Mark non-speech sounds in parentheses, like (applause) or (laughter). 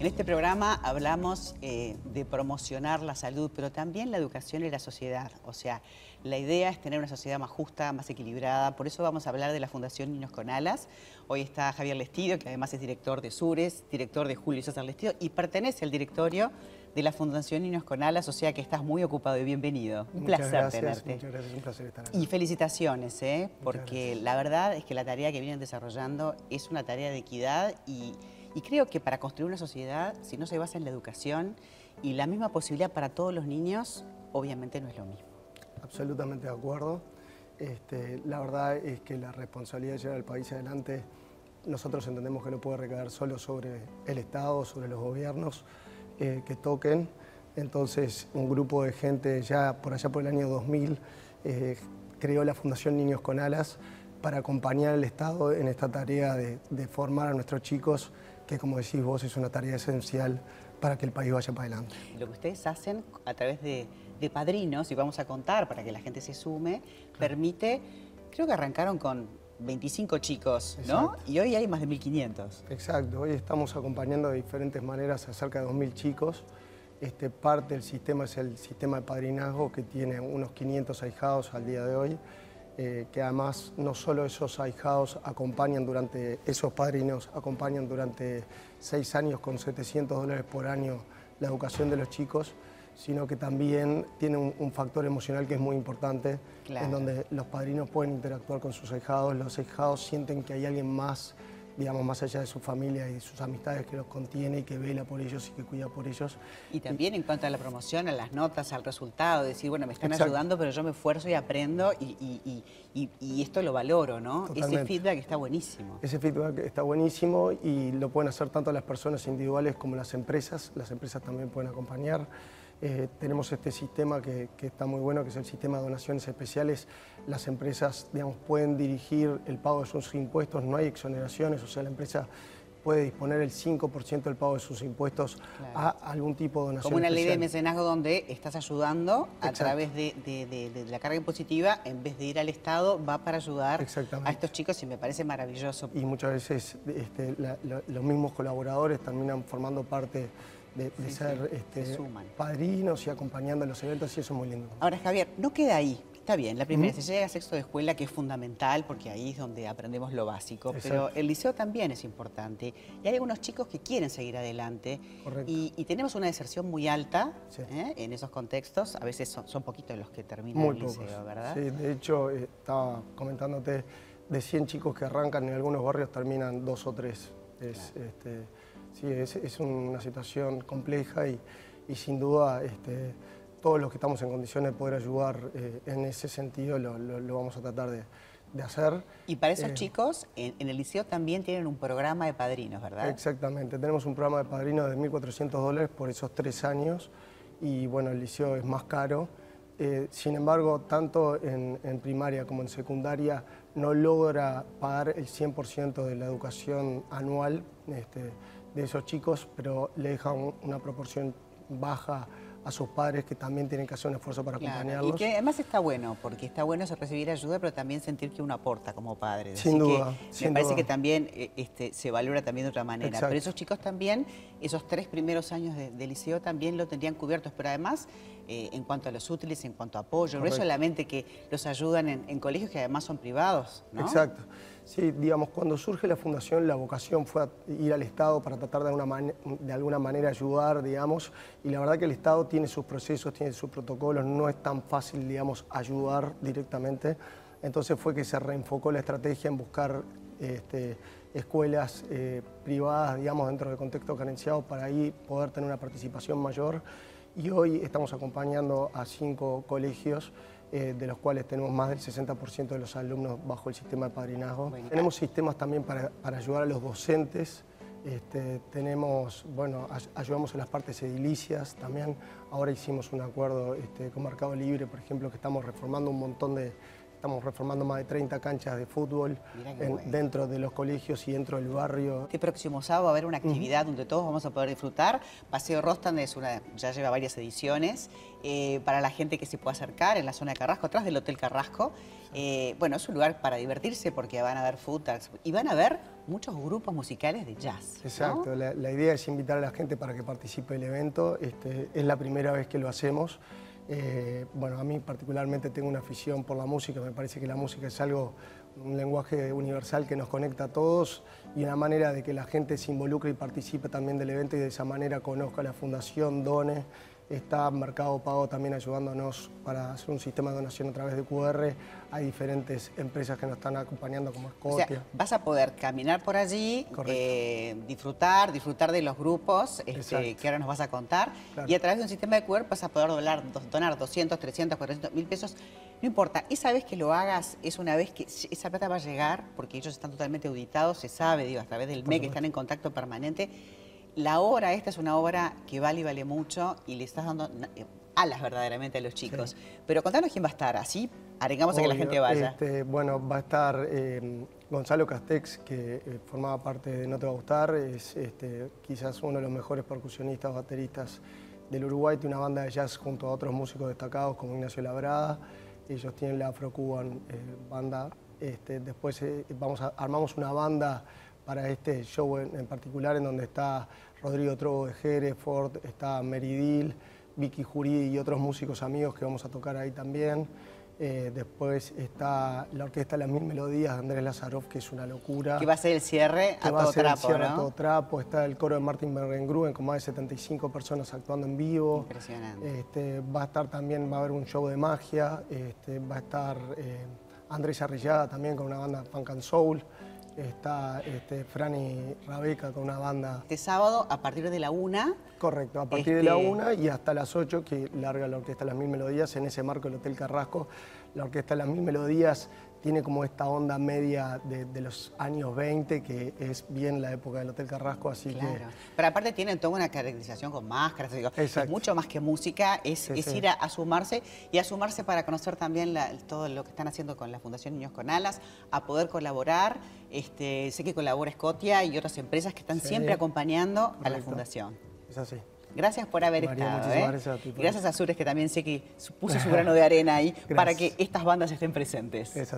En este programa hablamos eh, de promocionar la salud, pero también la educación y la sociedad. O sea, la idea es tener una sociedad más justa, más equilibrada. Por eso vamos a hablar de la Fundación Niños con Alas. Hoy está Javier Lestido, que además es director de Sures, director de Julio César Lestido y pertenece al directorio de la Fundación Niños con Alas, o sea que estás muy ocupado y bienvenido. Un placer tenerte. Muchas gracias, un placer estar aquí. Y felicitaciones, ¿eh? porque la verdad es que la tarea que vienen desarrollando es una tarea de equidad y y creo que para construir una sociedad, si no se basa en la educación y la misma posibilidad para todos los niños, obviamente no es lo mismo. Absolutamente de acuerdo. Este, la verdad es que la responsabilidad de llevar al país adelante, nosotros entendemos que no puede recaer solo sobre el Estado, sobre los gobiernos eh, que toquen. Entonces, un grupo de gente ya por allá por el año 2000 eh, creó la Fundación Niños con Alas para acompañar al Estado en esta tarea de, de formar a nuestros chicos que como decís vos es una tarea esencial para que el país vaya para adelante. Lo que ustedes hacen a través de, padrinos, y vamos a contar para que la gente se sume, permite, creo que arrancaron con 25 chicos, ¿no? Y hoy hay más de 1.500. Exacto, hoy estamos acompañando de diferentes maneras a cerca de 2.000 chicos. Este, parte del sistema es el sistema de padrinazgo que tiene unos 500 ahijados al día de hoy. Eh, que además no solo esos ahijados acompañan durante, esos padrinos acompañan durante seis años con 700 dólares por año la educación de los chicos, sino que también tiene un, factor emocional que es muy importante, en donde los padrinos pueden interactuar con sus ahijados, los ahijados sienten que hay alguien más digamos, más allá de su familia y sus amistades que los contiene y que vela por ellos y que cuida por ellos. Y también en cuanto a la promoción, a las notas, al resultado, decir, bueno, me están ayudando, pero yo me esfuerzo y aprendo y, esto lo valoro, ¿no? Ese feedback está buenísimo. Ese feedback está buenísimo y lo pueden hacer tanto las personas individuales como las empresas. Las empresas también pueden acompañar. Eh, tenemos este sistema que, está muy bueno, que es el sistema de donaciones especiales. Las empresas digamos, pueden dirigir el pago de sus impuestos, no hay exoneraciones, o sea, la empresa puede disponer el 5% del pago de sus impuestos a algún tipo de donación Como una ley de mecenazgo donde estás ayudando a través de, la carga impositiva, en vez de ir al Estado, va para ayudar a estos chicos y me parece maravilloso. Y muchas veces este, los mismos colaboradores terminan formando parte de, ser este, padrinos y acompañando a los eventos y eso es muy lindo. Ahora, Javier, no queda ahí. Está bien, la primera, se llega a sexto de escuela, que es fundamental, porque ahí es donde aprendemos lo básico, pero el liceo también es importante. Y hay algunos chicos que quieren seguir adelante. Y, tenemos una deserción muy alta ¿eh? en esos contextos. A veces son, poquitos los que terminan el liceo, ¿verdad? Sí, de hecho, eh, estaba comentándote, de 100 chicos que arrancan en algunos barrios terminan dos o tres. Es, este, sí, es, una situación compleja y, sin duda este, todos los que estamos en condiciones de poder ayudar eh, en ese sentido lo, vamos a tratar de, hacer. Y para esos eh, chicos, en, el liceo también tienen un programa de padrinos, ¿verdad? Exactamente, tenemos un programa de padrinos de 1.400 dólares por esos tres años y bueno, el liceo es más caro. Eh, sin embargo, tanto en, primaria como en secundaria no logra pagar el 100% de la educación anual. Este, de esos chicos, pero le deja una proporción baja a sus padres que también tienen que hacer un esfuerzo para acompañarlos. Y que además está bueno, porque está bueno recibir ayuda, pero también sentir que uno aporta como padre. Sin duda. me parece que también eh, este, se valora también de otra manera. Pero esos chicos también, esos tres primeros años de, liceo también lo tendrían cubiertos, pero además eh, en cuanto a los útiles, en cuanto a apoyo, no es solamente que los ayudan en, colegios que además son privados. Exacto. Sí, digamos, cuando surge la fundación, la vocación fue ir al Estado para tratar de, de alguna manera ayudar, digamos, y la verdad que el Estado tiene sus procesos, tiene sus protocolos, no es tan fácil, digamos, ayudar directamente. Entonces fue que se reenfocó la estrategia en buscar este, escuelas eh, privadas, digamos, dentro del contexto carenciado para ahí poder tener una participación mayor. Y hoy estamos acompañando a cinco colegios eh, de los cuales tenemos más del 60% de los alumnos bajo el sistema de padrinazgo. Tenemos sistemas también para, ayudar a los docentes, este, tenemos, bueno, ayudamos en las partes edilicias también. Ahora hicimos un acuerdo este, con Mercado Libre, por ejemplo, que estamos reformando un montón de, Estamos reformando más de 30 canchas de fútbol dentro de los colegios y dentro del barrio. Este próximo sábado va a haber una actividad donde todos vamos a poder disfrutar. Paseo Rostan es una, ya lleva varias ediciones. Eh, para la gente que se pueda acercar en la zona de Carrasco, atrás del Hotel Carrasco. Eh, bueno, es un lugar para divertirse porque van a haber food y van a ver muchos grupos musicales de jazz. ¿no? Exacto, la, la idea es invitar a la gente para que participe del evento. Este, es la primera vez que lo hacemos. Eh, bueno, a mí particularmente tengo una afición por la música, me parece que la música es algo, un lenguaje universal que nos conecta a todos y una manera de que la gente se involucre y participe también del evento y de esa manera conozca la fundación, done. Está Mercado Pago también ayudándonos para hacer un sistema de donación a través de QR. Hay diferentes empresas que nos están acompañando como O sea, Scotia. vas a poder caminar por allí, eh, disfrutar, disfrutar de los grupos este, que ahora nos vas a contar. Claro. Y a través de un sistema de QR vas a poder donar, donar 200, 300, 400 mil pesos. No importa, esa vez que lo hagas es una vez que esa plata va a llegar, porque ellos están totalmente auditados, se sabe, digo, a través del MEC, están en contacto permanente. La obra, esta es una obra que vale y vale mucho y le estás dando eh, alas verdaderamente a los chicos. Pero contanos quién va a estar, así arengamos a que la gente vaya. este, bueno, va a estar eh, Gonzalo Castex, que eh, formaba parte de No Te Va a Gustar, es este, quizás uno de los mejores percusionistas, bateristas del Uruguay, tiene una banda de jazz junto a otros músicos destacados como Ignacio Labrada, ellos tienen la Afro-Cuban eh, banda, este, después vamos a- armamos una banda para este show en, en particular en donde está Rodrigo Trobo de Hereford, está Meridil, Vicky Jurí y otros músicos amigos que vamos a tocar ahí también. Eh, después está la orquesta Las Mil Melodías de Andrés Lazarov, que es una locura. Que va a ser el cierre Que a va todo ser el cierre a ¿no? todo trapo. Está el coro de Martin Bergengruen con más de 75 personas actuando en vivo. Impresionante. Este, va a estar también, va a haber un show de magia. Este, va a estar eh, Andrés Arrillaga también con una banda Funk and Soul. Está este, Franny Rabeca con una banda Este sábado, a partir de la una, Correcto, a partir de la Este- una y hasta las 8 que larga la Orquesta Las Mil Melodías en ese marco del Hotel Carrasco. La Orquesta Las Mil Melodías tiene como esta onda media de, de los años 20, que es bien la época del Hotel Carrasco, así claro. Pero aparte tienen toda una caracterización con máscaras, digo, es mucho más que música, es, Sí, es sí. ir a, a sumarse y a sumarse para conocer también la- todo lo que están haciendo con la Fundación Niños con Alas, a poder colaborar. Este, sé que colabora Scotia y otras empresas que están Sí. siempre acompañando a la. Fundación. es así. Gracias por haber María, estado. ¿eh? gracias a ti gracias a Sures que también sé que puso su (laughs) grano de arena ahí para que estas bandas estén presentes. Es así.